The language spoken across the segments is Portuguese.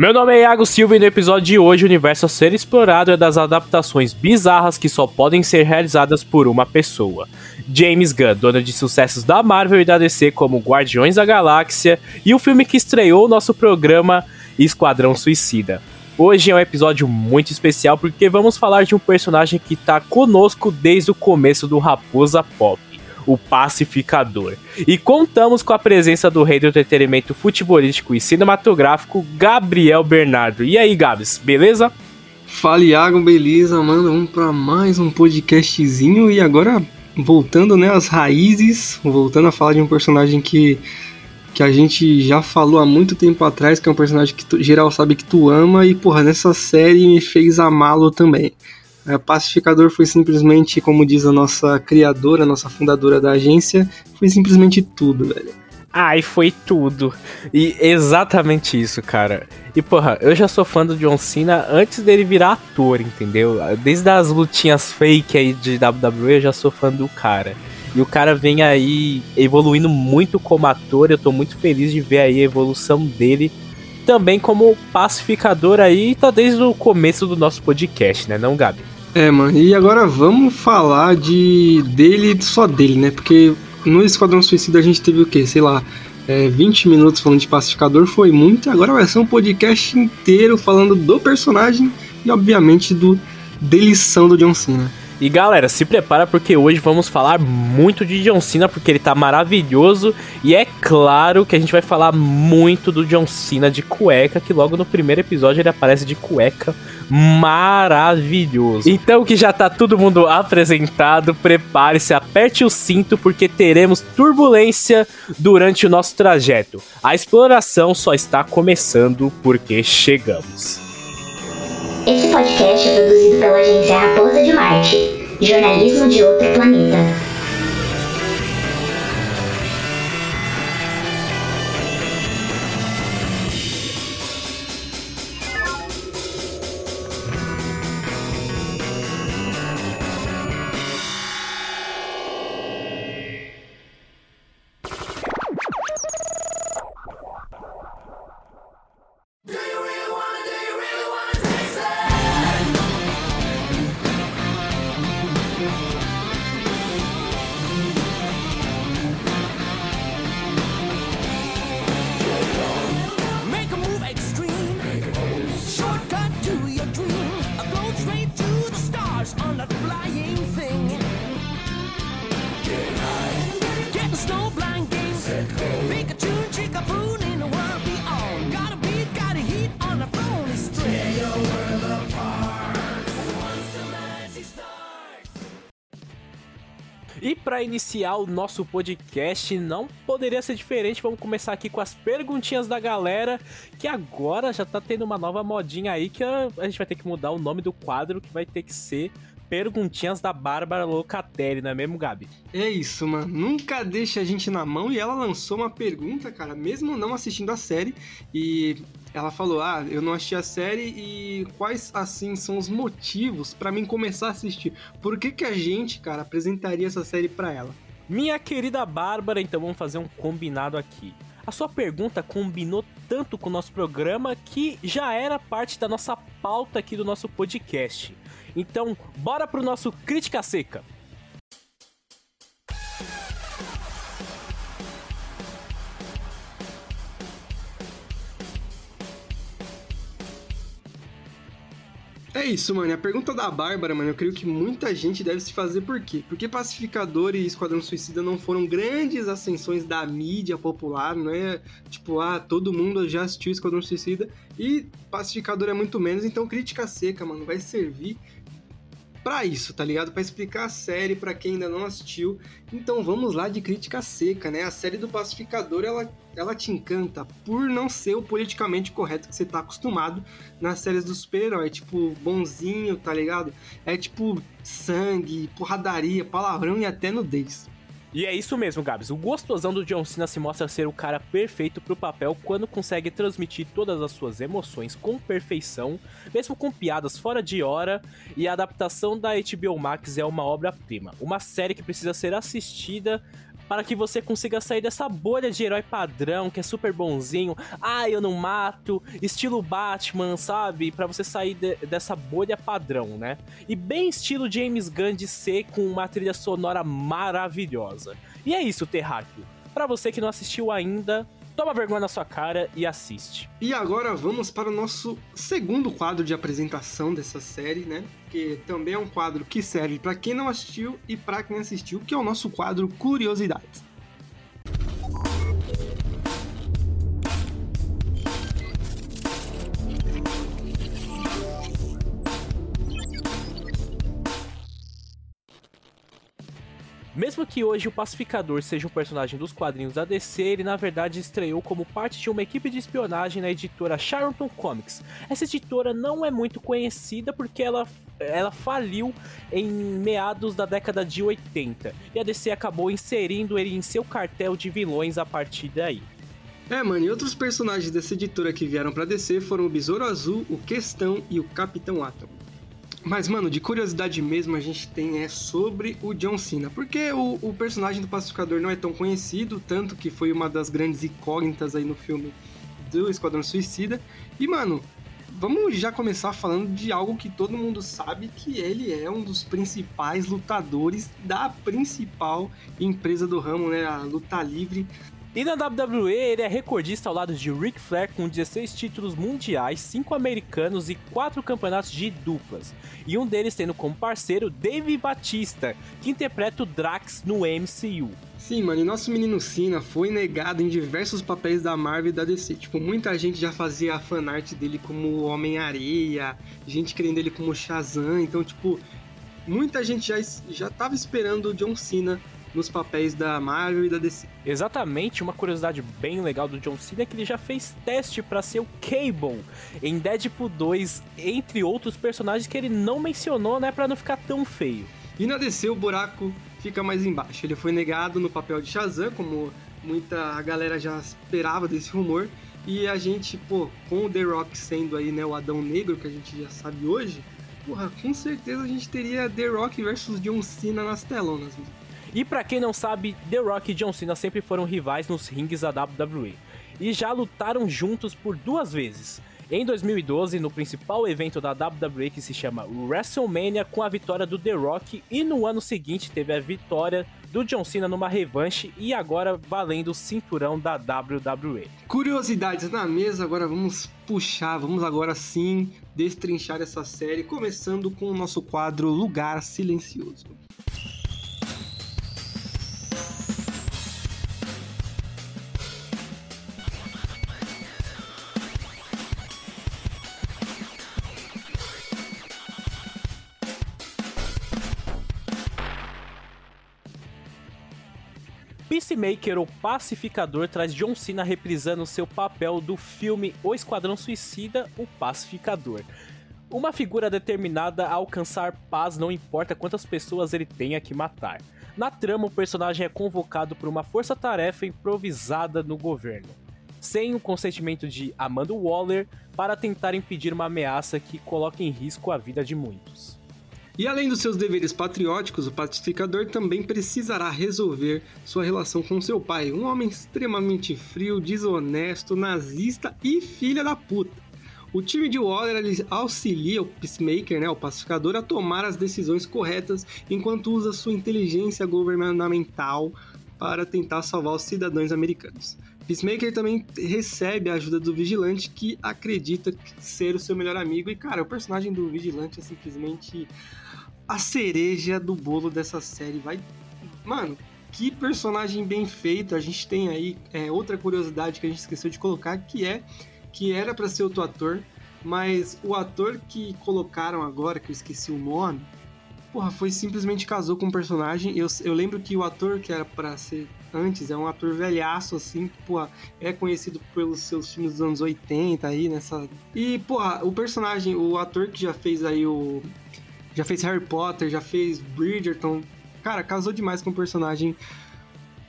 Meu nome é Iago Silva e no episódio de hoje o universo a ser explorado é das adaptações bizarras que só podem ser realizadas por uma pessoa. James Gunn, dona de sucessos da Marvel e da DC como Guardiões da Galáxia e o filme que estreou o nosso programa Esquadrão Suicida. Hoje é um episódio muito especial porque vamos falar de um personagem que está conosco desde o começo do Raposa Pop o pacificador. E contamos com a presença do rei do entretenimento futebolístico e cinematográfico, Gabriel Bernardo. E aí, Gabs, beleza? Fala, Iago, beleza? Mano, vamos para mais um podcastzinho e agora voltando, né, às raízes, voltando a falar de um personagem que que a gente já falou há muito tempo atrás, que é um personagem que tu, geral sabe que tu ama e porra, nessa série me fez amá-lo também. É, pacificador foi simplesmente, como diz a nossa criadora, a nossa fundadora da agência, foi simplesmente tudo, velho. Ai, foi tudo. E exatamente isso, cara. E porra, eu já sou fã do John Cena antes dele virar ator, entendeu? Desde as lutinhas fake aí de WWE, eu já sou fã do cara. E o cara vem aí evoluindo muito como ator, eu tô muito feliz de ver aí a evolução dele. Também como pacificador aí, tá desde o começo do nosso podcast, né, não, Gabi? É, mano, e agora vamos falar de dele, só dele, né? Porque no Esquadrão Suicida a gente teve o quê? Sei lá, é, 20 minutos falando de pacificador, foi muito. Agora vai ser um podcast inteiro falando do personagem e, obviamente, do delição do John Cena. E galera, se prepara porque hoje vamos falar muito de John Cena, porque ele tá maravilhoso. E é claro que a gente vai falar muito do John Cena de cueca, que logo no primeiro episódio ele aparece de cueca maravilhoso. Então que já tá todo mundo apresentado, prepare-se, aperte o cinto porque teremos turbulência durante o nosso trajeto. A exploração só está começando porque chegamos. Este podcast é produzido pela agência Raposa de Marte, jornalismo de outro planeta. Iniciar o nosso podcast, não poderia ser diferente. Vamos começar aqui com as perguntinhas da galera, que agora já tá tendo uma nova modinha aí que a, a gente vai ter que mudar o nome do quadro, que vai ter que ser perguntinhas da Bárbara Locatelli, não é mesmo, Gabi? É isso, mano. Nunca deixa a gente na mão e ela lançou uma pergunta, cara, mesmo não assistindo a série. E ela falou: Ah, eu não assisti a série e quais, assim, são os motivos para mim começar a assistir? Por que, que a gente, cara, apresentaria essa série para ela? Minha querida Bárbara, então vamos fazer um combinado aqui. A sua pergunta combinou tanto com o nosso programa que já era parte da nossa pauta aqui do nosso podcast. Então, bora pro nosso Crítica Seca. É isso, mano. A pergunta da Bárbara, mano, eu creio que muita gente deve se fazer por quê? Porque Pacificador e Esquadrão Suicida não foram grandes ascensões da mídia popular, não é tipo, ah, todo mundo já assistiu Esquadrão Suicida e Pacificador é muito menos, então crítica seca, mano, vai servir para isso, tá ligado? Para explicar a série para quem ainda não assistiu. Então vamos lá de crítica seca, né? A série do Pacificador, ela, ela te encanta por não ser o politicamente correto que você tá acostumado nas séries do super-herói, tipo bonzinho, tá ligado? É tipo sangue, porradaria, palavrão e até nudez. E é isso mesmo, Gabs. O gostosão do John Cena se mostra ser o cara perfeito pro papel quando consegue transmitir todas as suas emoções com perfeição, mesmo com piadas fora de hora, e a adaptação da HBO Max é uma obra-prima. Uma série que precisa ser assistida para que você consiga sair dessa bolha de herói padrão que é super bonzinho. Ah, eu não mato, estilo Batman, sabe? Para você sair de, dessa bolha padrão, né? E bem estilo James Gunn de ser com uma trilha sonora maravilhosa. E é isso, Terráqueo. Para você que não assistiu ainda, toma vergonha na sua cara e assiste. E agora vamos para o nosso segundo quadro de apresentação dessa série, né? Que também é um quadro que serve para quem não assistiu e para quem assistiu, que é o nosso quadro Curiosidades. Mesmo que hoje o Pacificador seja um personagem dos quadrinhos da DC, ele na verdade estreou como parte de uma equipe de espionagem na editora Charlton Comics. Essa editora não é muito conhecida porque ela, ela faliu em meados da década de 80 e a DC acabou inserindo ele em seu cartel de vilões a partir daí. É, mano, e outros personagens dessa editora que vieram pra DC foram o Besouro Azul, o Questão e o Capitão Atom. Mas, mano, de curiosidade mesmo a gente tem é sobre o John Cena. Porque o, o, personagem do Pacificador não é tão conhecido, tanto que foi uma das grandes incógnitas aí no filme do Esquadrão Suicida. E, mano, vamos já começar falando de algo que todo mundo sabe que ele é um dos principais lutadores da principal empresa do ramo, né? A luta livre e na WWE ele é recordista ao lado de Ric Flair com 16 títulos mundiais, 5 americanos e 4 campeonatos de duplas. E um deles tendo como parceiro Dave Batista, que interpreta o Drax no MCU. Sim, mano, e nosso menino Cena foi negado em diversos papéis da Marvel e da DC. Tipo, muita gente já fazia a fanart dele como Homem-Areia, gente querendo ele como Shazam, então, tipo, muita gente já, já tava esperando o John Cena nos papéis da Marvel e da DC. Exatamente, uma curiosidade bem legal do John Cena é que ele já fez teste para ser o Cable em Deadpool 2, entre outros personagens que ele não mencionou, né, para não ficar tão feio. E na DC o buraco fica mais embaixo. Ele foi negado no papel de Shazam, como muita galera já esperava desse rumor. E a gente, pô, com o The Rock sendo aí, né, o Adão Negro que a gente já sabe hoje, porra, com certeza a gente teria The Rock versus John Cena nas telonas. Mesmo. E para quem não sabe, The Rock e John Cena sempre foram rivais nos rings da WWE e já lutaram juntos por duas vezes. Em 2012, no principal evento da WWE que se chama WrestleMania, com a vitória do The Rock, e no ano seguinte teve a vitória do John Cena numa revanche e agora valendo o cinturão da WWE. Curiosidades na mesa, agora vamos puxar, vamos agora sim destrinchar essa série, começando com o nosso quadro Lugar Silencioso. Peacemaker, o pacificador, traz John Cena reprisando seu papel do filme O Esquadrão Suicida, o Pacificador. Uma figura determinada a alcançar paz não importa quantas pessoas ele tenha que matar. Na trama, o personagem é convocado por uma força-tarefa improvisada no governo, sem o consentimento de Amanda Waller, para tentar impedir uma ameaça que coloca em risco a vida de muitos. E além dos seus deveres patrióticos, o pacificador também precisará resolver sua relação com seu pai, um homem extremamente frio, desonesto, nazista e filha da puta. O time de Waller auxilia o Peacemaker, né, o pacificador, a tomar as decisões corretas enquanto usa sua inteligência governamental para tentar salvar os cidadãos americanos. Peacemaker também recebe a ajuda do Vigilante, que acredita ser o seu melhor amigo. E, cara, o personagem do Vigilante é simplesmente a cereja do bolo dessa série. Vai. Mano, que personagem bem feito. A gente tem aí é, outra curiosidade que a gente esqueceu de colocar, que é que era para ser outro ator, mas o ator que colocaram agora, que eu esqueci o nome, porra, foi simplesmente casou com o um personagem. Eu, eu lembro que o ator que era para ser antes é um ator velhaço, assim, que, porra, é conhecido pelos seus filmes dos anos 80 aí, nessa. E, porra, o personagem, o ator que já fez aí o já fez Harry Potter, já fez Bridgerton. Cara, casou demais com o personagem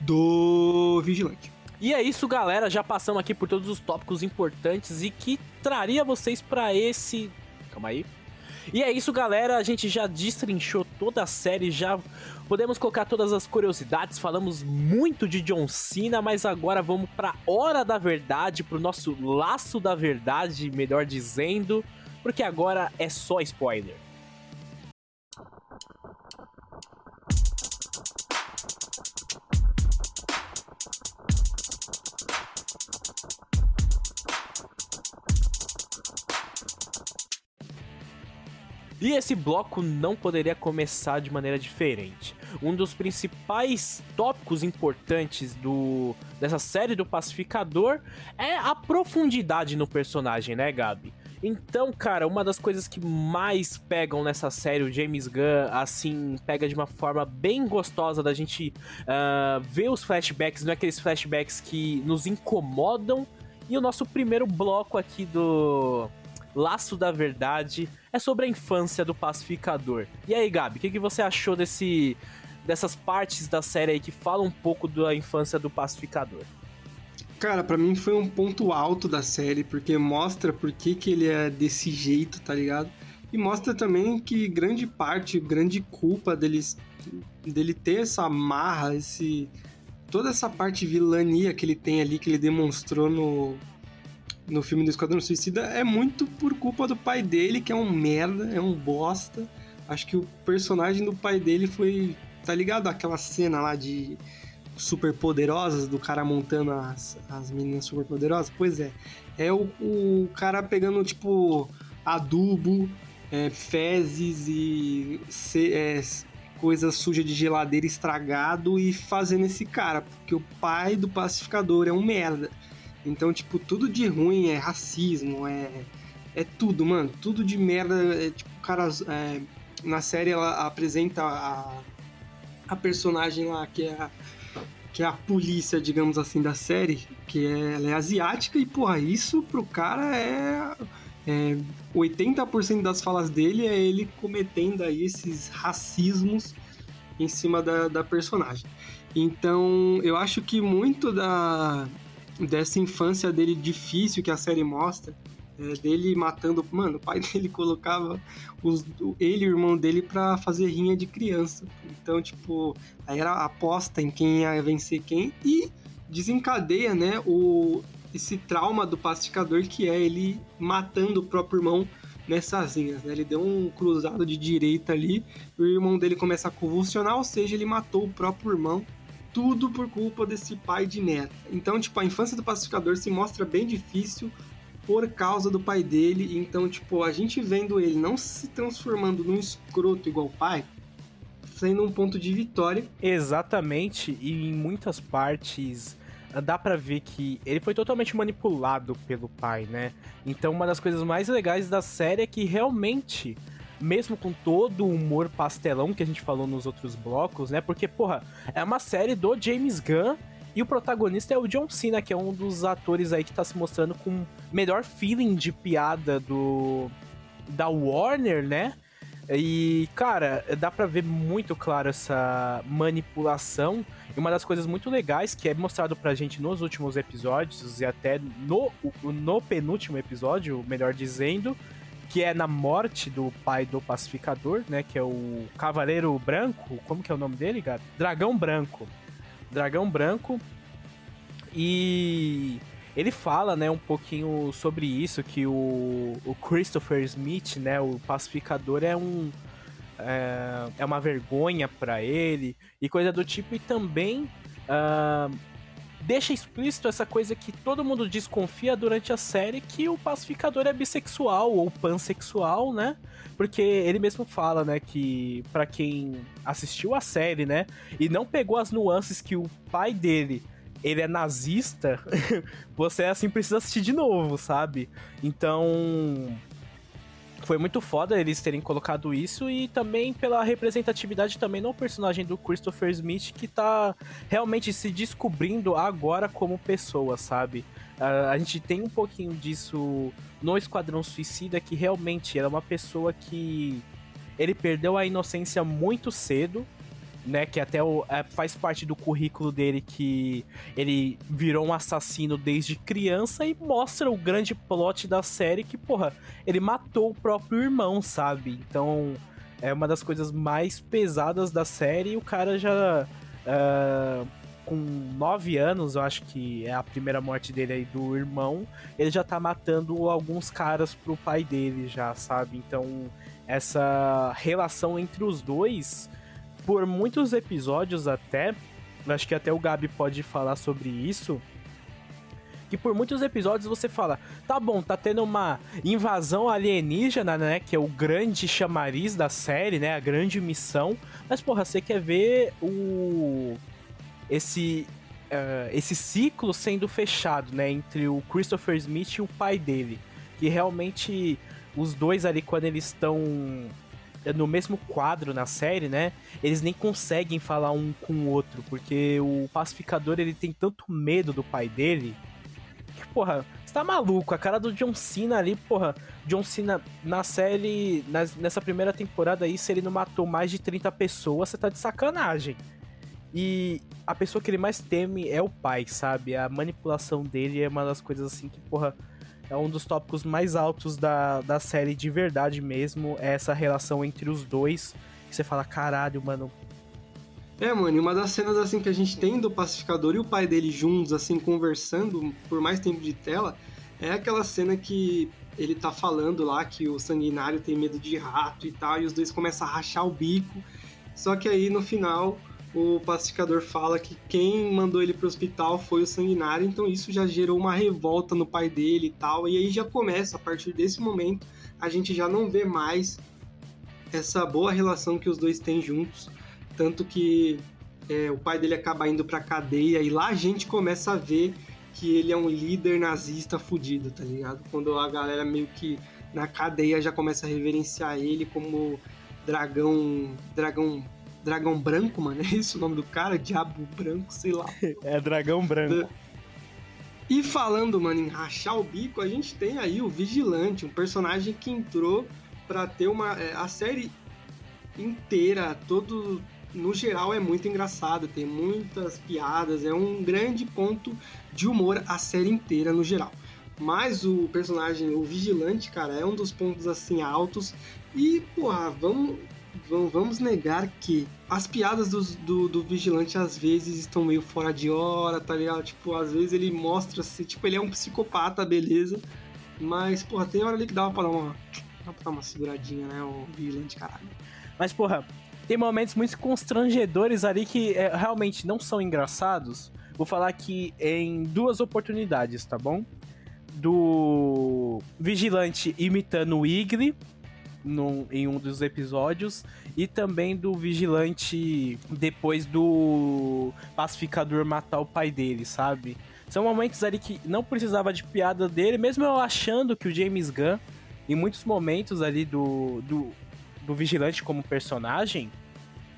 do Vigilante. E é isso, galera. Já passamos aqui por todos os tópicos importantes e que traria vocês para esse. Calma aí. E é isso, galera. A gente já destrinchou toda a série, já podemos colocar todas as curiosidades, falamos muito de John Cena, mas agora vamos pra hora da verdade, pro nosso laço da verdade, melhor dizendo, porque agora é só spoiler. E esse bloco não poderia começar de maneira diferente. Um dos principais tópicos importantes do dessa série do Pacificador é a profundidade no personagem, né, Gabi? Então, cara, uma das coisas que mais pegam nessa série, o James Gunn, assim, pega de uma forma bem gostosa da gente uh, ver os flashbacks, não é aqueles flashbacks que nos incomodam. E o nosso primeiro bloco aqui do Laço da Verdade é sobre a infância do pacificador. E aí, Gabi, o que, que você achou desse, dessas partes da série aí que falam um pouco da infância do pacificador? Cara, para mim foi um ponto alto da série, porque mostra por que, que ele é desse jeito, tá ligado? E mostra também que grande parte, grande culpa deles, dele ter essa marra, esse toda essa parte vilania que ele tem ali, que ele demonstrou no, no filme do Esquadrão Suicida é muito por culpa do pai dele, que é um merda, é um bosta. Acho que o personagem do pai dele foi. Tá ligado? Aquela cena lá de super poderosas, do cara montando as, as meninas super poderosas? Pois é. É o, o cara pegando, tipo, adubo, é, fezes e se, é, coisa suja de geladeira estragado e fazendo esse cara, porque o pai do pacificador é um merda. Então, tipo, tudo de ruim é racismo, é. É tudo, mano. Tudo de merda. É, tipo, cara. É, na série ela apresenta a, a personagem lá que é a, que é a polícia, digamos assim, da série, que é, ela é asiática e, porra, isso pro cara é. é 80% das falas dele é ele cometendo aí esses racismos em cima da, da personagem. Então, eu acho que muito da, dessa infância dele difícil que a série mostra, é, dele matando. Mano, o pai dele colocava os, ele e o irmão dele pra fazer rinha de criança. Então, tipo, aí era aposta em quem ia vencer quem e desencadeia, né, o, esse trauma do pacificador que é ele matando o próprio irmão nessas linhas, né? Ele deu um cruzado de direita ali, o irmão dele começa a convulsionar, ou seja, ele matou o próprio irmão tudo por culpa desse pai de neta. Então, tipo, a infância do pacificador se mostra bem difícil por causa do pai dele. Então, tipo, a gente vendo ele não se transformando num escroto igual o pai, sendo um ponto de vitória. Exatamente, e em muitas partes dá para ver que ele foi totalmente manipulado pelo pai, né? Então, uma das coisas mais legais da série é que realmente mesmo com todo o humor pastelão que a gente falou nos outros blocos, né? Porque, porra, é uma série do James Gunn e o protagonista é o John Cena, que é um dos atores aí que tá se mostrando com melhor feeling de piada do da Warner, né? E, cara, dá pra ver muito claro essa manipulação. E uma das coisas muito legais que é mostrado pra gente nos últimos episódios, e até no, no penúltimo episódio, melhor dizendo, que é na morte do pai do pacificador, né? Que é o Cavaleiro Branco. Como que é o nome dele, cara? Dragão Branco. Dragão Branco. E ele fala, né, um pouquinho sobre isso, que o, o Christopher Smith, né, o pacificador, é um. É, é uma vergonha para ele e coisa do tipo, e também. Uh, deixa explícito essa coisa que todo mundo desconfia durante a série que o pacificador é bissexual ou pansexual, né? Porque ele mesmo fala, né, que para quem assistiu a série, né, e não pegou as nuances que o pai dele ele é nazista, você assim precisa assistir de novo, sabe? Então, foi muito foda eles terem colocado isso e também pela representatividade também no personagem do Christopher Smith que tá realmente se descobrindo agora como pessoa, sabe? Uh, a gente tem um pouquinho disso no Esquadrão Suicida que realmente era uma pessoa que ele perdeu a inocência muito cedo né? Que até o, é, faz parte do currículo dele que ele virou um assassino desde criança e mostra o grande plot da série que, porra, ele matou o próprio irmão, sabe? Então é uma das coisas mais pesadas da série e o cara já. Uh, com 9 anos, eu acho que é a primeira morte dele aí do irmão, ele já tá matando alguns caras pro pai dele já, sabe? Então, essa relação entre os dois, por muitos episódios até, acho que até o Gabi pode falar sobre isso, que por muitos episódios você fala, tá bom, tá tendo uma invasão alienígena, né, que é o grande chamariz da série, né, a grande missão, mas porra, você quer ver o esse uh, esse ciclo sendo fechado, né, entre o Christopher Smith e o pai dele, que realmente os dois ali quando eles estão no mesmo quadro na série, né? Eles nem conseguem falar um com o outro, porque o pacificador ele tem tanto medo do pai dele que, porra, você tá maluco? A cara do John Cena ali, porra, John Cena na série, nessa primeira temporada aí, se ele não matou mais de 30 pessoas, você tá de sacanagem. E a pessoa que ele mais teme é o pai, sabe? A manipulação dele é uma das coisas assim que, porra, é um dos tópicos mais altos da, da série de verdade mesmo. É essa relação entre os dois. Que você fala, caralho, mano. É, mano, e uma das cenas assim que a gente tem do pacificador e o pai dele juntos, assim, conversando por mais tempo de tela, é aquela cena que ele tá falando lá que o sanguinário tem medo de rato e tal, e os dois começam a rachar o bico. Só que aí no final o pacificador fala que quem mandou ele pro hospital foi o sanguinário, então isso já gerou uma revolta no pai dele e tal, e aí já começa, a partir desse momento, a gente já não vê mais essa boa relação que os dois têm juntos, tanto que é, o pai dele acaba indo pra cadeia, e lá a gente começa a ver que ele é um líder nazista fudido, tá ligado? Quando a galera meio que na cadeia já começa a reverenciar ele como dragão, dragão Dragão Branco, mano. É isso o nome do cara? Diabo Branco, sei lá. é Dragão Branco. E falando, mano, em rachar o bico, a gente tem aí o Vigilante, um personagem que entrou para ter uma. É, a série inteira, todo. No geral, é muito engraçado, tem muitas piadas, é um grande ponto de humor a série inteira no geral. Mas o personagem, o Vigilante, cara, é um dos pontos assim altos. E, porra, vamos vamos negar que as piadas do, do, do, vigilante às vezes estão meio fora de hora, tá ligado? Tipo, às vezes ele mostra-se, tipo, ele é um psicopata, beleza. Mas, porra, tem hora ali que dava pra dar uma. Dá pra dar uma seguradinha, né? O vigilante, caralho. Mas, porra, tem momentos muito constrangedores ali que é, realmente não são engraçados. Vou falar aqui em duas oportunidades, tá bom? Do vigilante imitando o Igli num, em um dos episódios, e também do vigilante depois do pacificador matar o pai dele, sabe? São momentos ali que não precisava de piada dele, mesmo eu achando que o James Gunn, em muitos momentos ali do, do, do vigilante como personagem,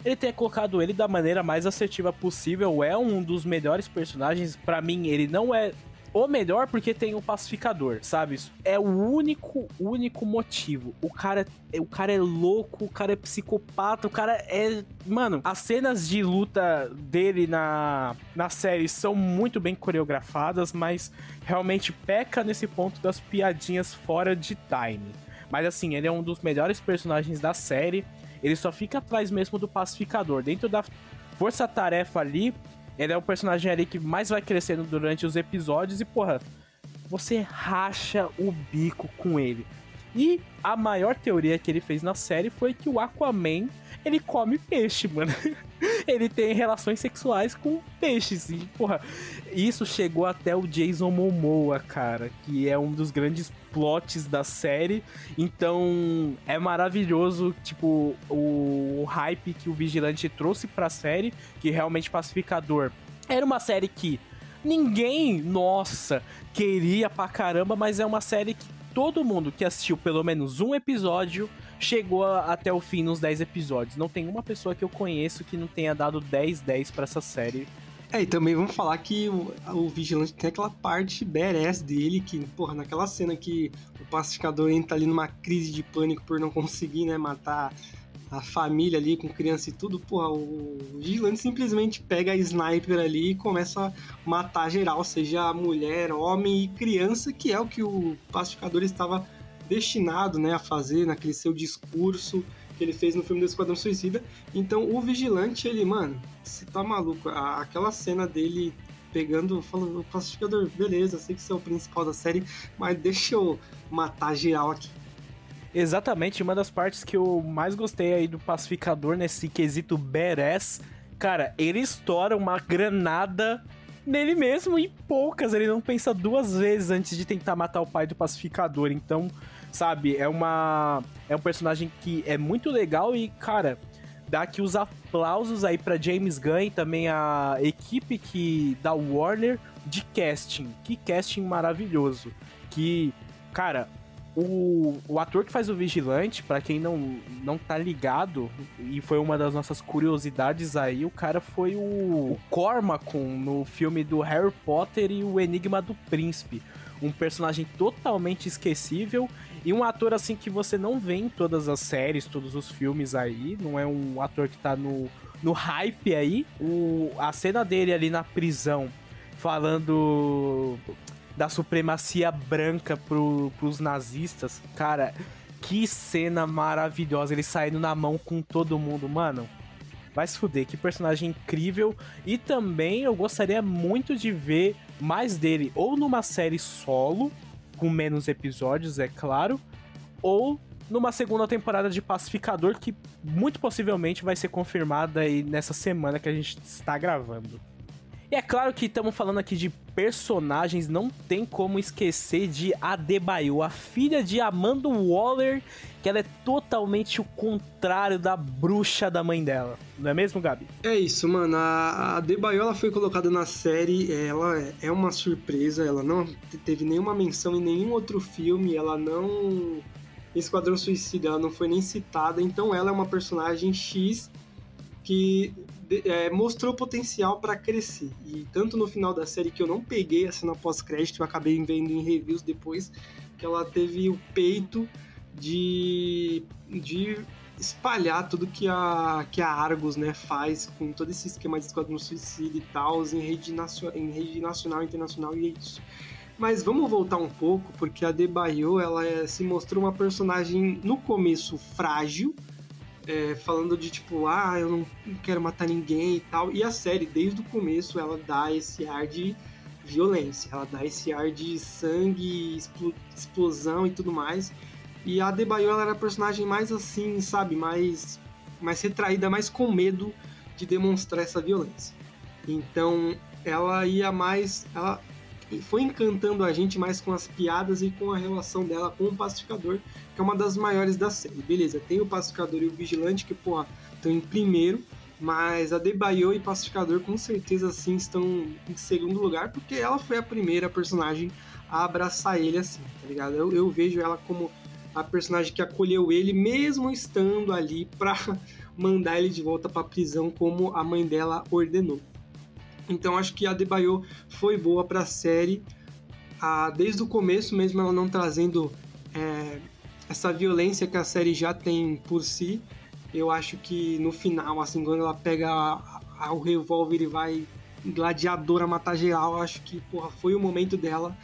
ele tenha colocado ele da maneira mais assertiva possível. É um dos melhores personagens. para mim, ele não é o melhor porque tem o pacificador, sabe? É o único, único motivo. O cara, é, o cara é louco, o cara é psicopata, o cara é. Mano, as cenas de luta dele na, na série são muito bem coreografadas, mas realmente peca nesse ponto das piadinhas fora de time. Mas assim, ele é um dos melhores personagens da série. Ele só fica atrás mesmo do pacificador. Dentro da força-tarefa ali, ele é o personagem ali que mais vai crescendo durante os episódios e, porra, você racha o bico com ele. E a maior teoria que ele fez na série foi que o Aquaman, ele come peixe, mano. ele tem relações sexuais com peixes. E, porra, isso chegou até o Jason Momoa, cara, que é um dos grandes plots da série. Então, é maravilhoso, tipo, o, o hype que o Vigilante trouxe pra série, que realmente Pacificador era uma série que ninguém, nossa, queria pra caramba, mas é uma série que todo mundo que assistiu pelo menos um episódio chegou a, até o fim nos 10 episódios. Não tem uma pessoa que eu conheço que não tenha dado 10-10 para essa série. É, e também vamos falar que o, o Vigilante tem aquela parte badass dele, que, porra, naquela cena que o pacificador entra ali numa crise de pânico por não conseguir, né, matar a família ali com criança e tudo, porra, o vigilante simplesmente pega a sniper ali e começa a matar geral, seja mulher, homem e criança, que é o que o pacificador estava destinado, né, a fazer naquele seu discurso que ele fez no filme do Esquadrão Suicida. Então o Vigilante, ele, mano, você tá maluco. Aquela cena dele pegando, falando, pacificador, beleza, sei que você é o principal da série, mas deixa eu matar geral aqui. Exatamente, uma das partes que eu mais gostei aí do pacificador nesse quesito badass, cara, ele estoura uma granada nele mesmo e poucas, ele não pensa duas vezes antes de tentar matar o pai do pacificador. Então, sabe, é uma é um personagem que é muito legal e, cara, dá aqui os aplausos aí para James Gunn e também a equipe que da Warner de casting. Que casting maravilhoso. Que, cara, o, o ator que faz o Vigilante, para quem não, não tá ligado, e foi uma das nossas curiosidades aí, o cara foi o, o Cormacon no filme do Harry Potter e o Enigma do Príncipe. Um personagem totalmente esquecível e um ator assim que você não vê em todas as séries, todos os filmes aí. Não é um ator que tá no, no hype aí. O, a cena dele ali na prisão, falando da supremacia branca pro, pros nazistas. Cara, que cena maravilhosa. Ele saindo na mão com todo mundo, mano. Vai se fuder, que personagem incrível. E também eu gostaria muito de ver mais dele, ou numa série solo, com menos episódios, é claro, ou numa segunda temporada de Pacificador, que muito possivelmente vai ser confirmada aí nessa semana que a gente está gravando. E é claro que estamos falando aqui de personagens, não tem como esquecer de Adebayo, a filha de Amanda Waller, que ela é totalmente o contrário da bruxa da mãe dela. Não é mesmo, Gabi? É isso, mano. A Adebayo ela foi colocada na série, ela é uma surpresa, ela não teve nenhuma menção em nenhum outro filme, ela não Esquadrão Suicida, ela não foi nem citada, então ela é uma personagem X que é, mostrou potencial para crescer. E tanto no final da série que eu não peguei a cena pós-crédito, eu acabei vendo em reviews depois, que ela teve o peito de, de espalhar tudo que a, que a Argos né, faz com todo esse esquema de esquadrão suicida e tal, em rede, em rede nacional internacional, e é isso. Mas vamos voltar um pouco, porque a Debaio, ela é, se mostrou uma personagem no começo frágil, é, falando de tipo, ah, eu não quero matar ninguém e tal. E a série, desde o começo, ela dá esse ar de violência, ela dá esse ar de sangue, explosão e tudo mais. E a Debaio ela era a personagem mais assim, sabe, mais, mais retraída, mais com medo de demonstrar essa violência. Então ela ia mais. Ela foi encantando a gente mais com as piadas e com a relação dela com o pacificador, que é uma das maiores da série. Beleza, tem o pacificador e o vigilante que, pô, estão em primeiro, mas a Debaio e Pacificador com certeza sim estão em segundo lugar, porque ela foi a primeira personagem a abraçar ele assim, tá ligado? Eu, eu vejo ela como a personagem que acolheu ele, mesmo estando ali pra mandar ele de volta pra prisão, como a mãe dela ordenou. Então acho que a Debaio foi boa para a série, ah, desde o começo mesmo ela não trazendo é, essa violência que a série já tem por si. Eu acho que no final, assim, quando ela pega a, a, o revólver e vai gladiadora matar geral, acho que porra, foi o momento dela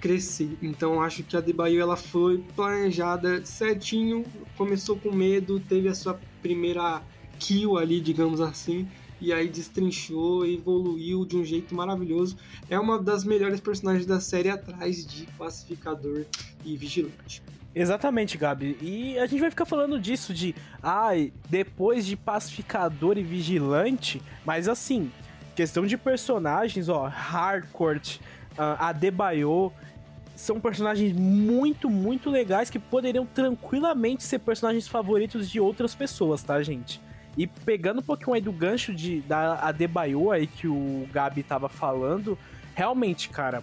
crescer. Então acho que a Debaio ela foi planejada certinho, começou com medo, teve a sua primeira kill ali, digamos assim, e aí destrinchou evoluiu de um jeito maravilhoso. É uma das melhores personagens da série atrás de Pacificador e Vigilante. Exatamente, Gabi. E a gente vai ficar falando disso de, ai, ah, depois de Pacificador e Vigilante, mas assim, questão de personagens, ó, Hardcourt, uh, Adebayo, são personagens muito, muito legais que poderiam tranquilamente ser personagens favoritos de outras pessoas, tá, gente? E pegando um pouquinho aí do gancho de, da Adebayo aí que o Gabi tava falando, realmente, cara,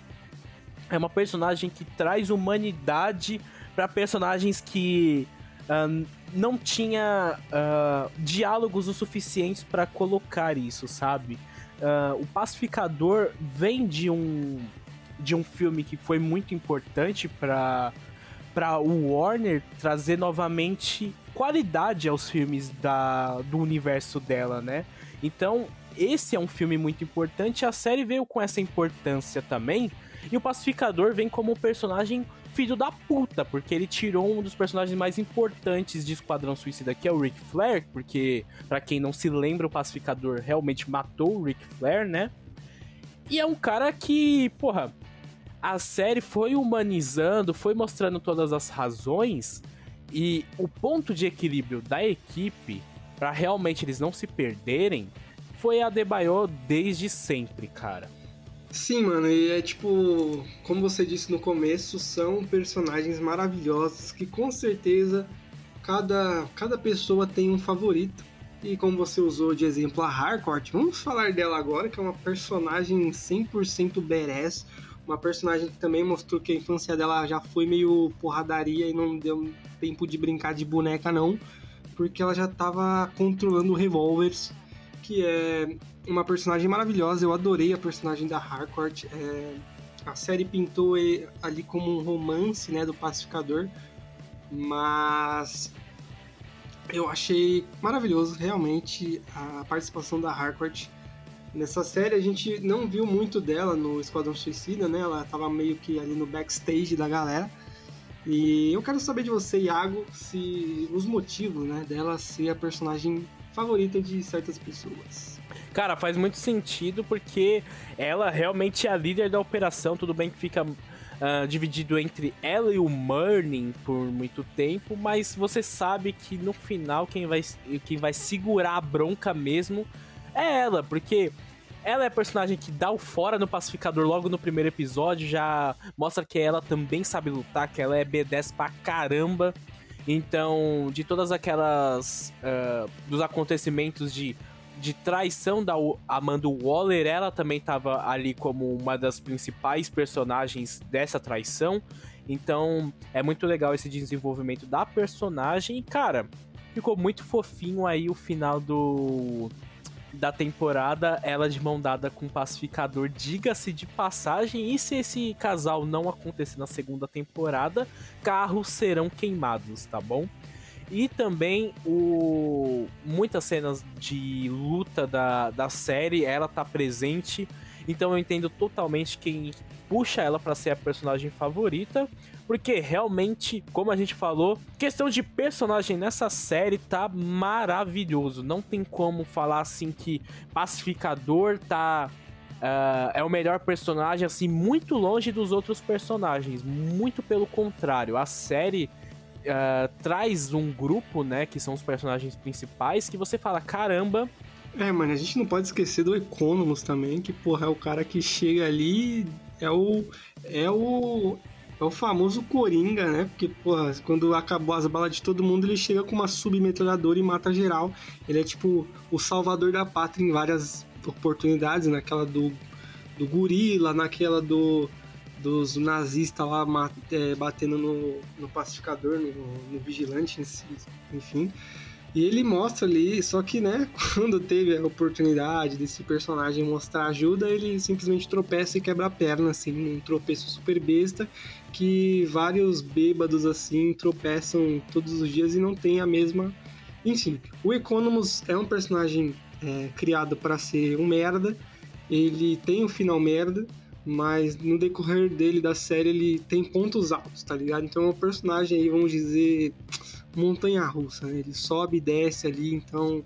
é uma personagem que traz humanidade para personagens que uh, não tinha uh, diálogos o suficientes para colocar isso, sabe? Uh, o Pacificador vem de um de um filme que foi muito importante para para o Warner trazer novamente qualidade aos filmes da, do universo dela, né? Então, esse é um filme muito importante, a série veio com essa importância também. E o Pacificador vem como um personagem filho da puta, porque ele tirou um dos personagens mais importantes de Esquadrão Suicida, que é o Ric Flair, porque, para quem não se lembra, o Pacificador realmente matou o Ric Flair, né? E é um cara que, porra, a série foi humanizando, foi mostrando todas as razões e o ponto de equilíbrio da equipe para realmente eles não se perderem foi a Debaio desde sempre, cara. Sim, mano, e é tipo, como você disse no começo, são personagens maravilhosos que com certeza cada, cada pessoa tem um favorito. E como você usou de exemplo a Harcourt, vamos falar dela agora, que é uma personagem 100% badass, uma personagem que também mostrou que a infância dela já foi meio porradaria e não deu tempo de brincar de boneca não, porque ela já tava controlando revólveres que é uma personagem maravilhosa. Eu adorei a personagem da Harcourt. É, a série pintou ali como um romance né, do pacificador, mas eu achei maravilhoso realmente a participação da Harcourt. Nessa série a gente não viu muito dela no Esquadrão Suicida, né? Ela tava meio que ali no backstage da galera. E eu quero saber de você, Iago, se os motivos, né, dela ser a personagem favorita de certas pessoas. Cara, faz muito sentido porque ela realmente é a líder da operação. Tudo bem que fica uh, dividido entre ela e o Murning por muito tempo, mas você sabe que no final quem vai, quem vai segurar a bronca mesmo é ela, porque ela é a personagem que dá o fora no pacificador logo no primeiro episódio, já mostra que ela também sabe lutar, que ela é B10 pra caramba. Então, de todas aquelas. Uh, dos acontecimentos de, de traição da Amanda Waller, ela também estava ali como uma das principais personagens dessa traição. Então, é muito legal esse desenvolvimento da personagem. E, cara, ficou muito fofinho aí o final do da temporada, ela de mão dada com o pacificador, diga-se de passagem, e se esse casal não acontecer na segunda temporada, carros serão queimados, tá bom? E também o muitas cenas de luta da, da série, ela tá presente. Então eu entendo totalmente quem puxa ela para ser a personagem favorita, porque realmente, como a gente falou, questão de personagem nessa série tá maravilhoso. Não tem como falar assim que Pacificador tá Uh, é o melhor personagem, assim, muito longe dos outros personagens. Muito pelo contrário. A série uh, traz um grupo, né, que são os personagens principais, que você fala, caramba. É, mano, a gente não pode esquecer do Economus também, que, porra, é o cara que chega ali é o. É o. É o famoso Coringa, né? Porque, porra, quando acabou as balas de todo mundo, ele chega com uma submetralhadora e mata geral. Ele é tipo o salvador da pátria em várias oportunidades, naquela do, do gorila, naquela do dos nazistas lá é, batendo no, no pacificador, no, no vigilante, enfim. E ele mostra ali, só que, né, quando teve a oportunidade desse personagem mostrar ajuda, ele simplesmente tropeça e quebra a perna, assim, um tropeço super besta, que vários bêbados, assim, tropeçam todos os dias e não tem a mesma. Enfim, o Economus é um personagem é, criado para ser um merda, ele tem um final merda, mas no decorrer dele da série ele tem pontos altos, tá ligado? Então é um personagem aí, vamos dizer montanha russa, né? Ele sobe e desce ali, então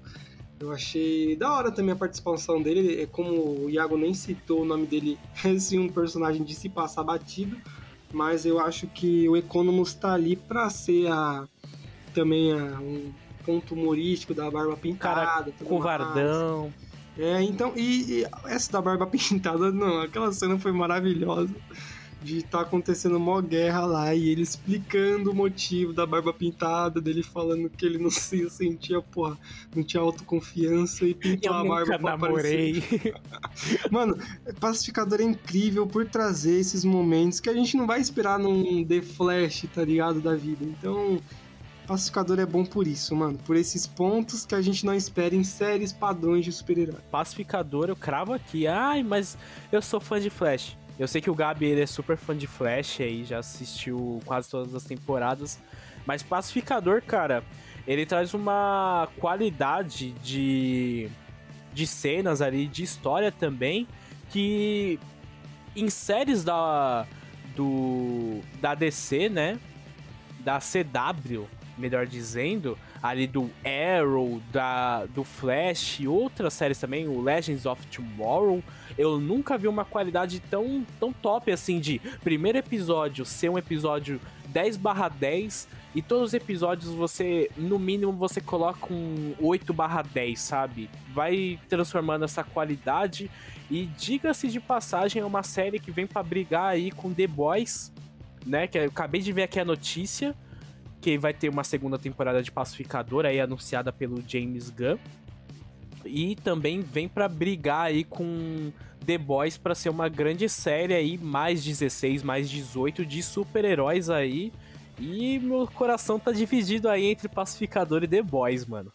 eu achei da hora também a participação dele. É como o Iago nem citou o nome dele, é sim um personagem de se passar batido, mas eu acho que o Economus tá ali pra ser a também a, um ponto humorístico da barba pintada, Cara, covardão. Mais. É, então, e, e, essa da barba pintada, não, aquela cena foi maravilhosa de estar tá acontecendo uma guerra lá e ele explicando o motivo da barba pintada, dele falando que ele não se sentia, porra, não tinha autoconfiança e pintou a barba pra namorei. Mano, Pacificador é incrível por trazer esses momentos que a gente não vai esperar num The Flash, tá ligado, da vida. Então, Pacificador é bom por isso, mano. Por esses pontos que a gente não espera em séries padrões de super-herói. Pacificador, eu cravo aqui. Ai, mas eu sou fã de Flash. Eu sei que o Gabi ele é super fã de Flash aí, já assistiu quase todas as temporadas. Mas Pacificador, cara, ele traz uma qualidade de, de cenas ali, de história também, que em séries da do da DC, né? Da CW, melhor dizendo, ali do Arrow, da, do Flash e outras séries também, o Legends of Tomorrow, eu nunca vi uma qualidade tão, tão top assim de primeiro episódio ser um episódio 10 barra 10 e todos os episódios você, no mínimo, você coloca um 8 barra 10, sabe? Vai transformando essa qualidade e diga-se de passagem, é uma série que vem para brigar aí com The Boys, né? Que eu acabei de ver aqui a notícia que vai ter uma segunda temporada de Pacificador aí anunciada pelo James Gunn. E também vem para brigar aí com The Boys para ser uma grande série aí, mais 16, mais 18 de super-heróis aí. E meu coração tá dividido aí entre Pacificador e The Boys, mano.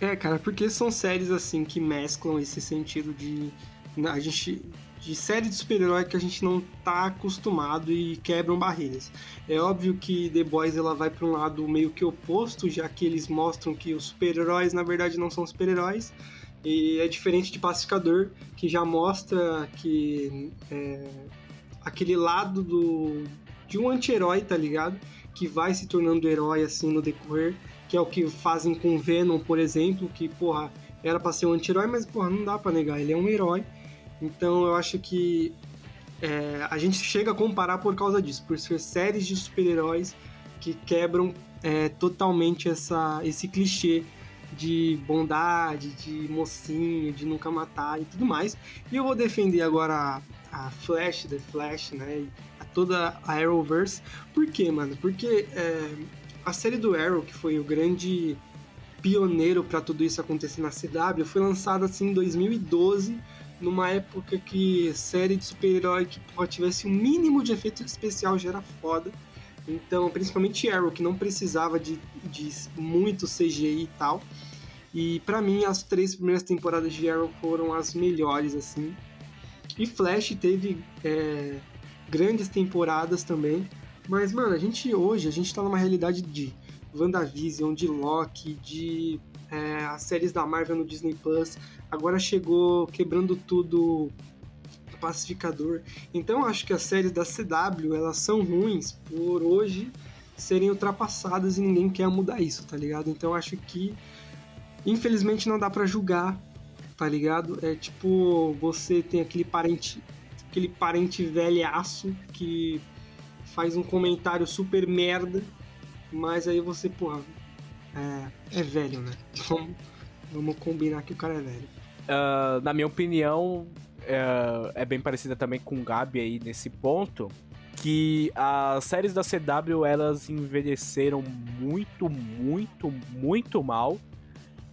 É, cara, porque são séries assim que mesclam esse sentido de a gente de série de super-herói que a gente não tá acostumado e quebram barreiras. É óbvio que The Boys ela vai para um lado meio que oposto, já que eles mostram que os super-heróis na verdade não são super-heróis. E é diferente de Pacificador, que já mostra que é, aquele lado do de um anti-herói, tá ligado? Que vai se tornando herói assim no decorrer, que é o que fazem com Venom, por exemplo, que porra, era para ser um anti-herói, mas porra, não dá para negar, ele é um herói então eu acho que é, a gente chega a comparar por causa disso, por ser séries de super-heróis que quebram é, totalmente essa, esse clichê de bondade, de mocinho, de nunca matar e tudo mais. E eu vou defender agora a, a Flash, The Flash, né? A toda a Arrowverse. Por quê, mano? Porque é, a série do Arrow, que foi o grande pioneiro para tudo isso acontecer na CW, foi lançada assim em 2012 numa época que série de super-herói que tivesse um mínimo de efeito especial já era foda. Então, principalmente Arrow, que não precisava de, de muito CGI e tal. E para mim, as três primeiras temporadas de Arrow foram as melhores, assim. E Flash teve é, grandes temporadas também. Mas, mano, a gente hoje, a gente tá numa realidade de WandaVision, de Loki, de é, as séries da Marvel no Disney Plus. Agora chegou quebrando tudo pacificador. Então acho que as séries da CW elas são ruins por hoje serem ultrapassadas e ninguém quer mudar isso, tá ligado? Então acho que infelizmente não dá para julgar, tá ligado? É tipo você tem aquele parente, aquele parente velhaço que faz um comentário super merda, mas aí você, porra, é, é velho, né? Vamos, vamos combinar que o cara é velho. Uh, na minha opinião, é, é bem parecida também com o Gabi aí nesse ponto. Que as séries da CW elas envelheceram muito, muito, muito mal.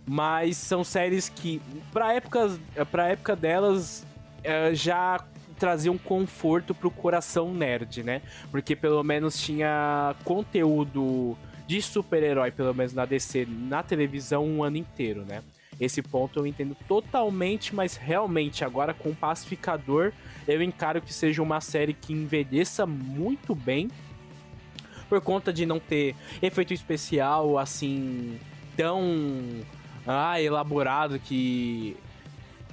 Mas são séries que, pra, épocas, pra época delas, é, já traziam conforto pro coração nerd, né? Porque pelo menos tinha conteúdo de super-herói, pelo menos na DC, na televisão um ano inteiro, né? Esse ponto eu entendo totalmente, mas realmente agora com o Pacificador eu encaro que seja uma série que envelheça muito bem, por conta de não ter efeito especial assim tão ah, elaborado que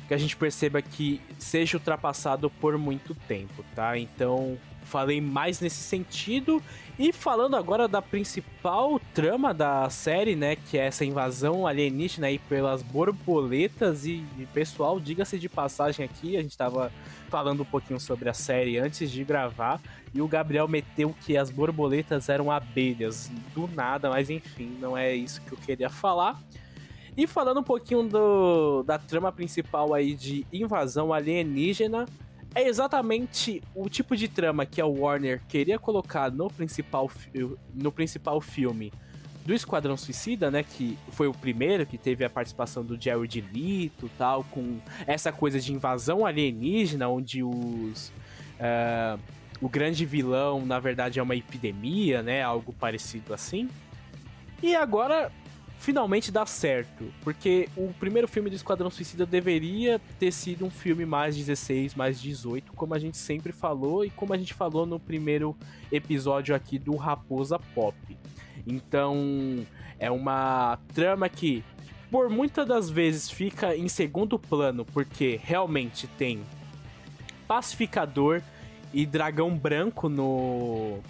que a gente perceba que seja ultrapassado por muito tempo, tá? Então, falei mais nesse sentido. E falando agora da principal trama da série, né, que é essa invasão alienígena aí pelas borboletas e, e pessoal, diga-se de passagem aqui, a gente tava falando um pouquinho sobre a série antes de gravar e o Gabriel meteu que as borboletas eram abelhas do nada, mas enfim, não é isso que eu queria falar. E falando um pouquinho do, da trama principal aí de invasão alienígena, é exatamente o tipo de trama que a Warner queria colocar no principal, no principal filme do Esquadrão Suicida, né? Que foi o primeiro que teve a participação do Jared Leto tal, com essa coisa de invasão alienígena, onde os. Uh, o grande vilão, na verdade, é uma epidemia, né? Algo parecido assim. E agora finalmente dá certo. Porque o primeiro filme do Esquadrão Suicida deveria ter sido um filme mais 16, mais 18, como a gente sempre falou e como a gente falou no primeiro episódio aqui do Raposa Pop. Então, é uma trama que, por muitas das vezes, fica em segundo plano, porque realmente tem pacificador e dragão branco no.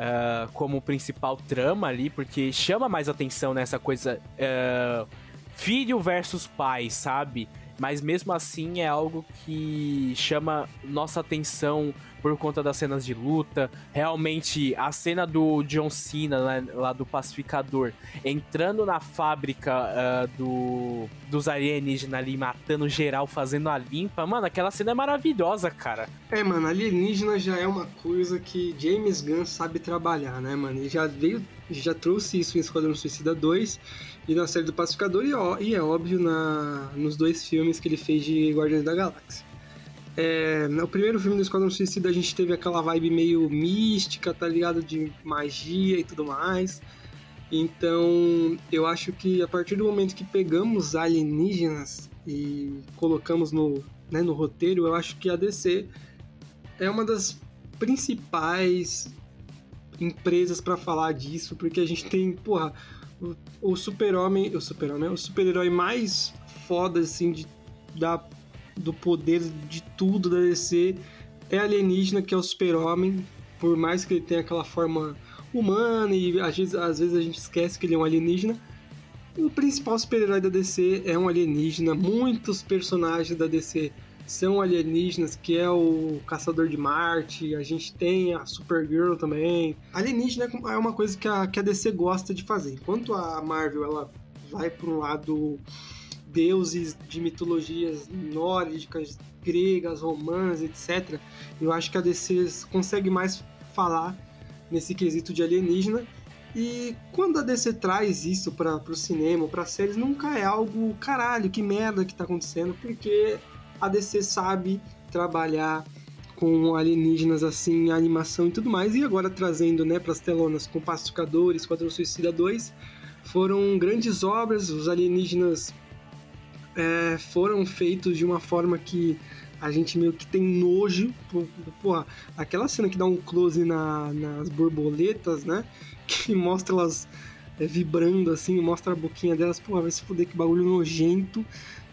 Uh, como principal trama ali, porque chama mais atenção nessa coisa uh, filho versus pai, sabe? Mas mesmo assim é algo que chama nossa atenção por conta das cenas de luta. Realmente, a cena do John Cena, né, lá do Pacificador, entrando na fábrica uh, do, dos alienígenas ali, matando geral, fazendo a limpa. Mano, aquela cena é maravilhosa, cara. É, mano, alienígena já é uma coisa que James Gunn sabe trabalhar, né, mano? Ele já veio, já trouxe isso em Esquadrão Suicida 2 e na série do Pacificador, e, ó, e é óbvio na, nos dois filmes que ele fez de Guardiões da Galáxia. É, no primeiro filme do Esquadrão Suicida a gente teve aquela vibe meio mística, tá ligado? De magia e tudo mais. Então, eu acho que a partir do momento que pegamos alienígenas e colocamos no, né, no roteiro, eu acho que a DC é uma das principais empresas para falar disso, porque a gente tem, porra, o, super-homem, o super-homem, o super-herói mais foda, assim, de, da, do poder de tudo da DC é alienígena, que é o super-homem, por mais que ele tenha aquela forma humana e às vezes, às vezes a gente esquece que ele é um alienígena. O principal super-herói da DC é um alienígena, muitos personagens da DC são alienígenas, que é o Caçador de Marte, a gente tem a Supergirl também. Alienígena é uma coisa que a, que a DC gosta de fazer. Enquanto a Marvel ela vai para um lado deuses de mitologias nórdicas, gregas, romanas, etc., eu acho que a DC consegue mais falar nesse quesito de alienígena. E quando a DC traz isso para o cinema, para séries, nunca é algo caralho, que merda que tá acontecendo, porque a DC sabe trabalhar com alienígenas assim, animação e tudo mais, e agora trazendo né, para as telonas com Pacificadores, Quadrão Suicida 2, foram grandes obras, os alienígenas é, foram feitos de uma forma que a gente meio que tem nojo. Porra, aquela cena que dá um close na, nas borboletas, né? Que mostra elas é, vibrando assim, mostra a boquinha delas. Porra, vai se fuder que bagulho nojento.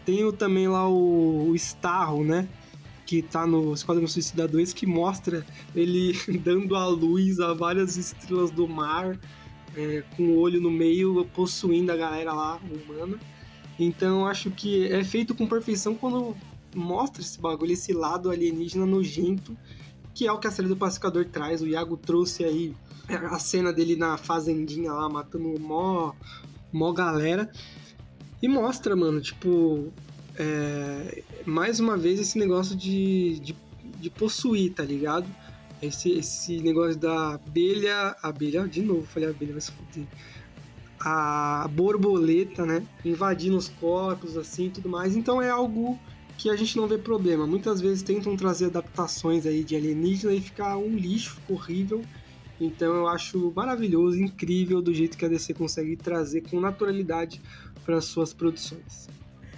Tem o, também lá o, o Starro, né? Que tá no Esquadrão Suicida 2, que mostra ele dando a luz a várias estrelas do mar, é, com o olho no meio, possuindo a galera lá, humana. Então acho que é feito com perfeição quando mostra esse bagulho, esse lado alienígena nojento, que é o que a série do Pacificador traz. O Iago trouxe aí a cena dele na fazendinha lá, matando mó, mó galera. E mostra, mano, tipo, é, mais uma vez esse negócio de, de, de, possuir, tá ligado? Esse, esse negócio da abelha. Abelha, de novo, falei abelha, vai se fuder. A borboleta, né? Invadindo os corpos, assim tudo mais. Então é algo que a gente não vê problema. Muitas vezes tentam trazer adaptações aí de alienígena e ficar um lixo horrível. Então eu acho maravilhoso, incrível do jeito que a DC consegue trazer com naturalidade para suas produções.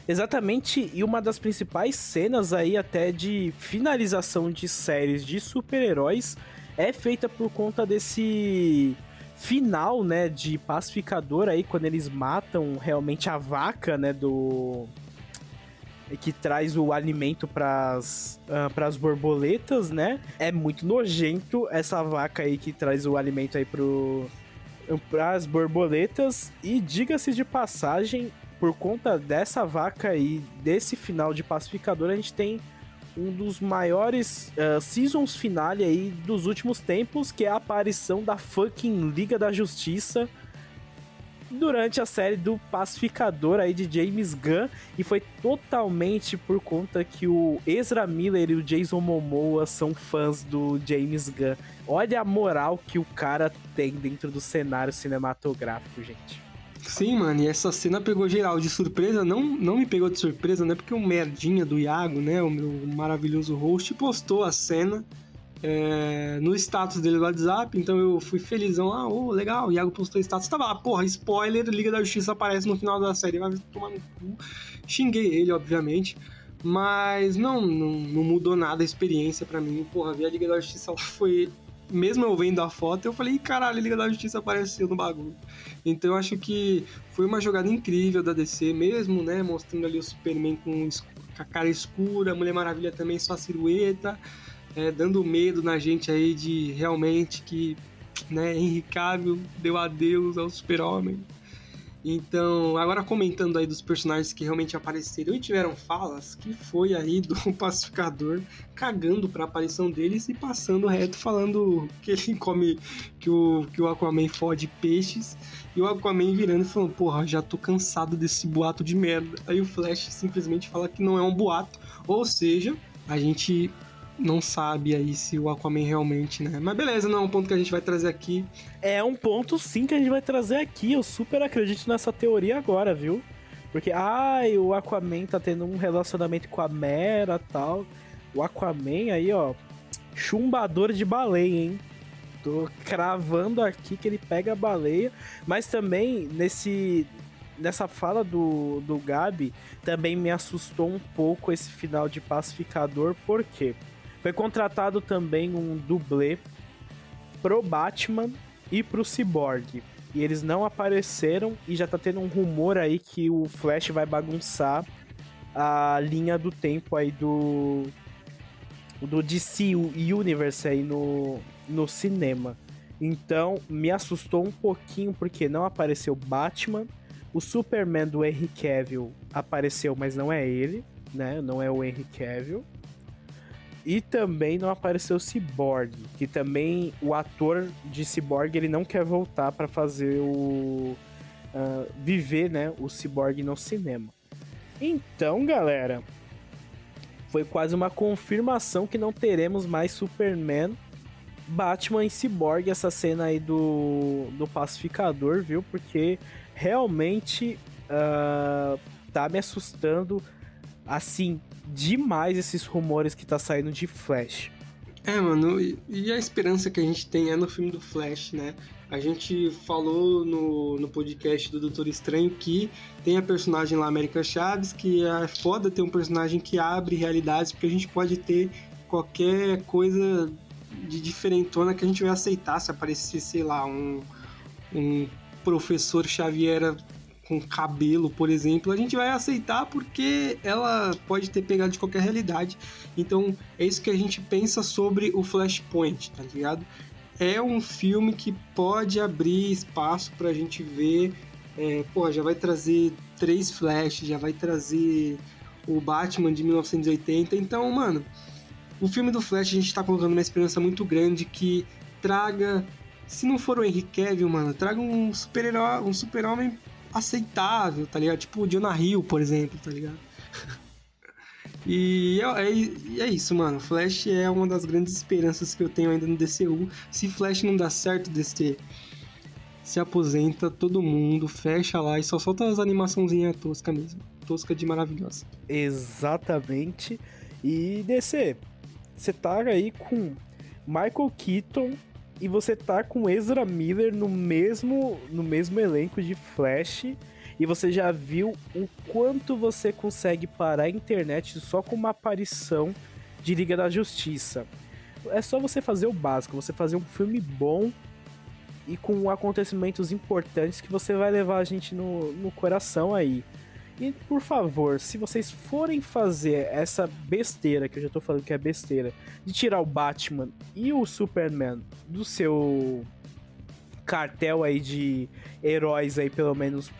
Exatamente, e uma das principais cenas aí até de finalização de séries de super-heróis é feita por conta desse final, né, de pacificador aí quando eles matam realmente a vaca, né, do que traz o alimento para as uh, borboletas, né? É muito nojento essa vaca aí que traz o alimento aí pro as borboletas. E diga-se de passagem, por conta dessa vaca aí, desse final de pacificador, a gente tem um dos maiores uh, seasons finale aí dos últimos tempos, que é a aparição da fucking Liga da Justiça durante a série do Pacificador aí de James Gunn e foi totalmente por conta que o Ezra Miller e o Jason Momoa são fãs do James Gunn. Olha a moral que o cara tem dentro do cenário cinematográfico, gente. Sim, mano, e essa cena pegou geral de surpresa, não, não me pegou de surpresa, né? Porque o merdinha do Iago, né? O meu maravilhoso host, postou a cena é, no status dele do WhatsApp, então eu fui felizão, ah, oh, legal, o Iago postou status, tava lá, porra, spoiler, Liga da Justiça aparece no final da série, vai tomar no cu, xinguei ele, obviamente, mas não, não, não mudou nada a experiência para mim, porra, ver a Liga da Justiça foi, mesmo eu vendo a foto, eu falei, caralho, a Liga da Justiça apareceu no bagulho, então eu acho que foi uma jogada incrível da DC mesmo, né, mostrando ali o Superman com a cara escura, a Mulher Maravilha também só silhueta, é, dando medo na gente aí de realmente que né, Henry Cavill deu adeus ao super-homem. Então, agora comentando aí dos personagens que realmente apareceram e tiveram falas, que foi aí do pacificador cagando pra aparição deles e passando reto falando que ele come, que o, que o Aquaman fode peixes, e o Aquaman virando e falando, porra, já tô cansado desse boato de merda. Aí o Flash simplesmente fala que não é um boato, ou seja, a gente não sabe aí se o Aquaman realmente, né? Mas beleza, não é um ponto que a gente vai trazer aqui. É um ponto sim que a gente vai trazer aqui. Eu super acredito nessa teoria agora, viu? Porque, ai, o Aquaman tá tendo um relacionamento com a Mera tal. O Aquaman aí, ó, chumbador de baleia, hein? Tô cravando aqui que ele pega a baleia, mas também nesse nessa fala do, do Gabi também me assustou um pouco esse final de pacificador, por quê? Foi contratado também um dublê pro Batman e pro Cyborg. E eles não apareceram e já tá tendo um rumor aí que o Flash vai bagunçar a linha do tempo aí do do DC Universe aí no, no cinema. Então, me assustou um pouquinho porque não apareceu Batman. O Superman do Henry Cavill apareceu, mas não é ele, né? Não é o Henry Cavill. E também não apareceu Cyborg, que também o ator de Cyborg ele não quer voltar para fazer o uh, viver, né, o Cyborg no cinema. Então, galera, foi quase uma confirmação que não teremos mais Superman, Batman e Cyborg essa cena aí do, do pacificador, viu? Porque realmente uh, tá me assustando assim demais esses rumores que tá saindo de Flash. É, mano, e a esperança que a gente tem é no filme do Flash, né? A gente falou no, no podcast do Doutor Estranho que tem a personagem lá, América Chaves, que é foda ter um personagem que abre realidades, porque a gente pode ter qualquer coisa de diferentona que a gente vai aceitar se aparecer, sei lá, um, um professor Xavier com cabelo, por exemplo, a gente vai aceitar porque ela pode ter pegado de qualquer realidade. Então é isso que a gente pensa sobre o Flashpoint, tá ligado? É um filme que pode abrir espaço pra gente ver. É, pô, já vai trazer três Flash, já vai trazer o Batman de 1980. Então, mano, o filme do Flash a gente tá colocando uma esperança muito grande que traga. Se não for o Henry Cavill, mano, traga um super-herói, um super-homem aceitável, tá ligado? Tipo o Jonah Hill, por exemplo, tá ligado? e é, é, é, isso, mano. Flash é uma das grandes esperanças que eu tenho ainda no DCU. Se Flash não dá certo, DC se aposenta todo mundo, fecha lá e só solta as animaçãozinhas tosca mesmo. Tosca de maravilhosa. Exatamente. E DC, você tá aí com Michael Keaton e você tá com Ezra Miller no mesmo, no mesmo elenco de Flash e você já viu o quanto você consegue parar a internet só com uma aparição de Liga da Justiça. É só você fazer o básico, você fazer um filme bom e com acontecimentos importantes que você vai levar a gente no, no coração aí. E por favor, se vocês forem fazer essa besteira, que eu já tô falando que é besteira, de tirar o Batman e o Superman do seu cartel aí de heróis aí, pelo menos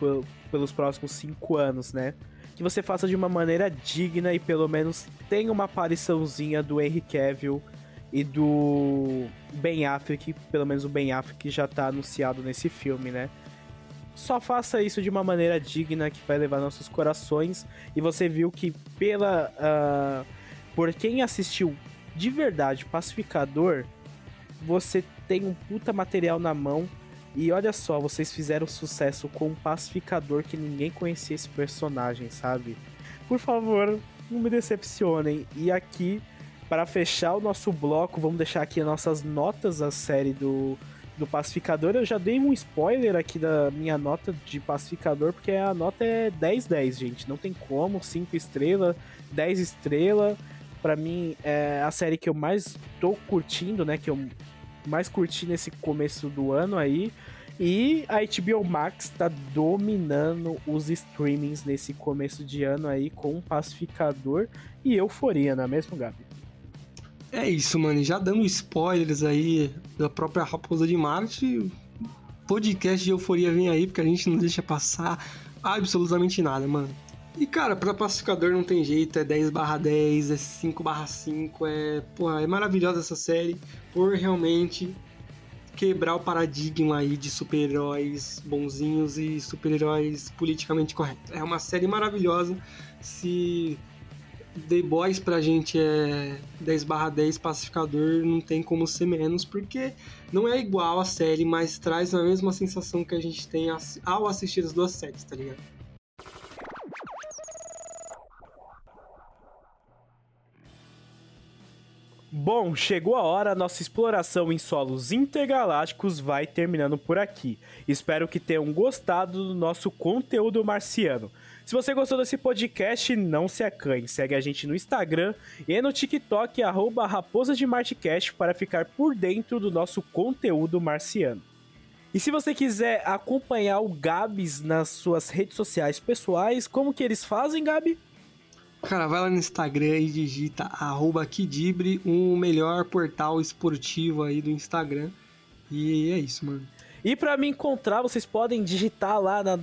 pelos próximos cinco anos, né? Que você faça de uma maneira digna e pelo menos tenha uma apariçãozinha do Henry Cavill e do Ben Affleck, pelo menos o Ben Affleck já tá anunciado nesse filme, né? Só faça isso de uma maneira digna que vai levar nossos corações. E você viu que pela uh, por quem assistiu de verdade Pacificador, você tem um puta material na mão. E olha só, vocês fizeram sucesso com um pacificador que ninguém conhecia esse personagem, sabe? Por favor, não me decepcionem. E aqui, para fechar o nosso bloco, vamos deixar aqui as nossas notas da série do do pacificador, eu já dei um spoiler aqui da minha nota de pacificador, porque a nota é 10-10, gente. Não tem como, 5 estrelas, 10 estrelas. Para mim é a série que eu mais tô curtindo, né? Que eu mais curti nesse começo do ano aí. E a HBO Max tá dominando os streamings nesse começo de ano aí com Pacificador e Euforia, não é mesmo, Gabi? É isso, mano. Já dando spoilers aí da própria Raposa de Marte, podcast de Euforia vem aí, porque a gente não deixa passar absolutamente nada, mano. E cara, pra pacificador não tem jeito, é 10 barra 10, é 5 barra 5, é. Porra, é maravilhosa essa série por realmente quebrar o paradigma aí de super-heróis bonzinhos e super-heróis politicamente corretos. É uma série maravilhosa. Se The Boys pra gente é 10 barra 10 pacificador, não tem como ser menos, porque não é igual a série, mas traz a mesma sensação que a gente tem ao assistir as duas séries, tá ligado? Bom, chegou a hora, nossa exploração em solos intergalácticos vai terminando por aqui. Espero que tenham gostado do nosso conteúdo marciano. Se você gostou desse podcast, não se acanhe. Segue a gente no Instagram e no TikTok, arroba Raposa de Martecast, para ficar por dentro do nosso conteúdo marciano. E se você quiser acompanhar o Gabs nas suas redes sociais pessoais, como que eles fazem, Gabi? Cara, vai lá no Instagram e digita arroba Kidibre, o melhor portal esportivo aí do Instagram. E é isso, mano. E para me encontrar, vocês podem digitar lá na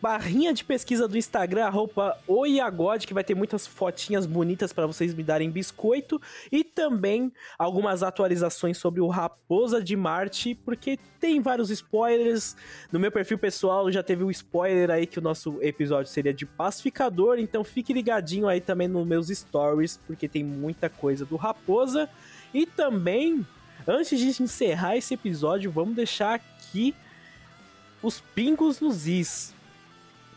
barrinha de pesquisa do Instagram, arroba oiagode, que vai ter muitas fotinhas bonitas para vocês me darem biscoito. E também algumas atualizações sobre o Raposa de Marte, porque tem vários spoilers. No meu perfil pessoal já teve um spoiler aí que o nosso episódio seria de pacificador, então fique ligadinho aí também nos meus stories, porque tem muita coisa do Raposa. E também, antes de encerrar esse episódio, vamos deixar aqui os pingos nos is.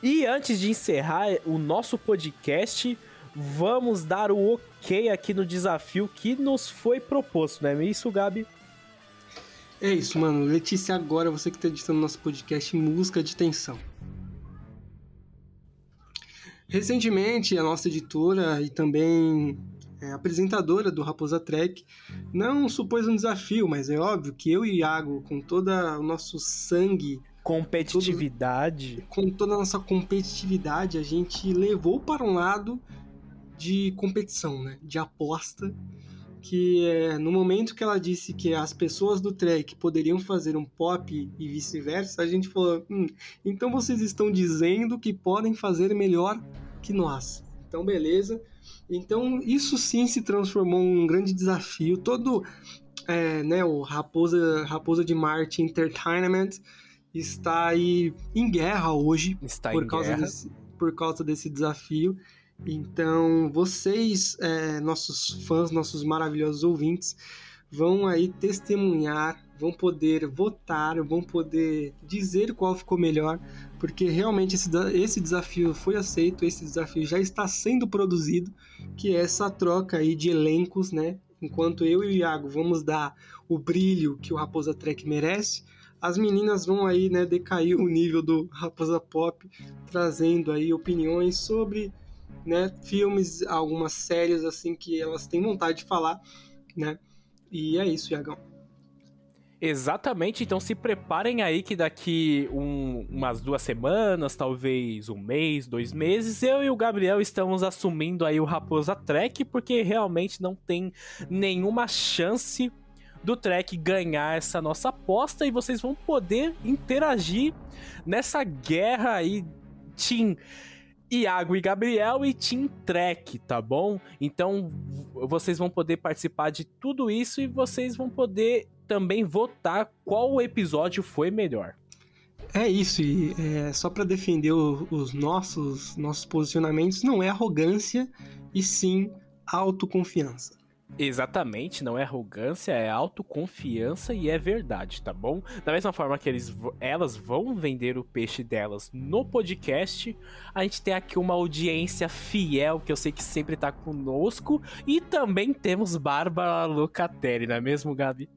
E antes de encerrar o nosso podcast, vamos dar o ok aqui no desafio que nos foi proposto, não é isso, Gabi? É isso, mano. Letícia, agora você que está editando nosso podcast Música de Tensão. Recentemente, a nossa editora e também é, apresentadora do Raposa Trek não supôs um desafio, mas é óbvio que eu e Iago, com todo o nosso sangue competitividade. Todo, com toda a nossa competitividade, a gente levou para um lado de competição, né? De aposta. Que é, no momento que ela disse que as pessoas do Trek poderiam fazer um pop e vice-versa, a gente falou: hum, então vocês estão dizendo que podem fazer melhor que nós. Então, beleza. Então, isso sim se transformou em um grande desafio. Todo é, né, o Raposa, Raposa de Marte Entertainment está aí em guerra hoje está por, causa guerra. Desse, por causa desse desafio. Então, vocês, é, nossos fãs, nossos maravilhosos ouvintes, vão aí testemunhar, vão poder votar, vão poder dizer qual ficou melhor, porque realmente esse, esse desafio foi aceito, esse desafio já está sendo produzido, que é essa troca aí de elencos, né? Enquanto eu e o Iago vamos dar o brilho que o Raposa Trek merece, as meninas vão aí, né, decair o nível do Raposa Pop, trazendo aí opiniões sobre, né, filmes, algumas séries assim que elas têm vontade de falar, né? E é isso, Iagão. Exatamente, então se preparem aí que daqui um, umas duas semanas, talvez um mês, dois meses, eu e o Gabriel estamos assumindo aí o Raposa Trek, porque realmente não tem nenhuma chance do Trek ganhar essa nossa aposta e vocês vão poder interagir nessa guerra aí, Team Iago e Gabriel e Team Trek, tá bom? Então vocês vão poder participar de tudo isso e vocês vão poder também votar qual episódio foi melhor. É isso, e é, só para defender o, os nossos, nossos posicionamentos, não é arrogância e sim autoconfiança. Exatamente, não é arrogância, é autoconfiança e é verdade, tá bom? Da mesma forma que eles, elas vão vender o peixe delas no podcast, a gente tem aqui uma audiência fiel que eu sei que sempre tá conosco e também temos Bárbara Locatelli, não é mesmo, Gabi?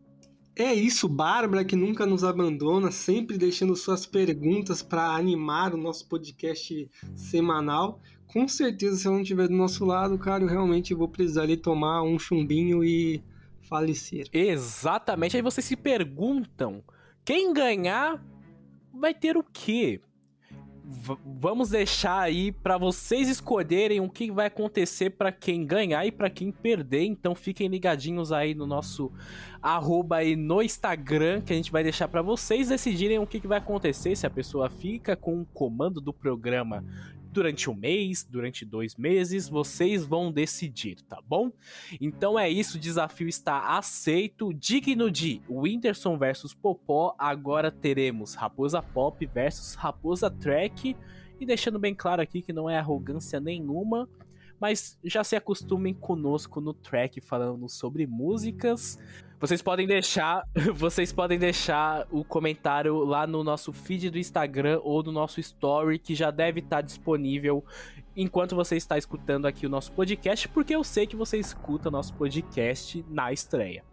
É isso, Bárbara, que nunca nos abandona, sempre deixando suas perguntas para animar o nosso podcast semanal. Com certeza, se ela não estiver do nosso lado, cara, eu realmente vou precisar ali tomar um chumbinho e falecer. Exatamente. Aí vocês se perguntam: quem ganhar vai ter o quê? Vamos deixar aí para vocês escolherem o que vai acontecer para quem ganhar e para quem perder. Então fiquem ligadinhos aí no nosso arroba aí no Instagram que a gente vai deixar para vocês decidirem o que, que vai acontecer se a pessoa fica com o comando do programa durante um mês, durante dois meses, vocês vão decidir, tá bom? Então é isso, o desafio está aceito. Digno de Whindersson versus Popó, agora teremos Raposa Pop versus Raposa Track. E deixando bem claro aqui que não é arrogância nenhuma, mas já se acostumem conosco no track falando sobre músicas. Vocês podem deixar, vocês podem deixar o comentário lá no nosso feed do Instagram ou no nosso story que já deve estar disponível enquanto você está escutando aqui o nosso podcast, porque eu sei que você escuta nosso podcast na estreia.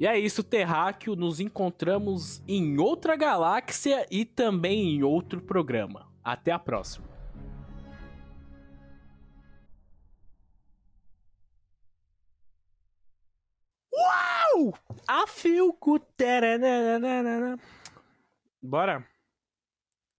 E é isso, Terráqueo. Nos encontramos em outra galáxia e também em outro programa. Até a próxima. Uau! A Filco. Bora.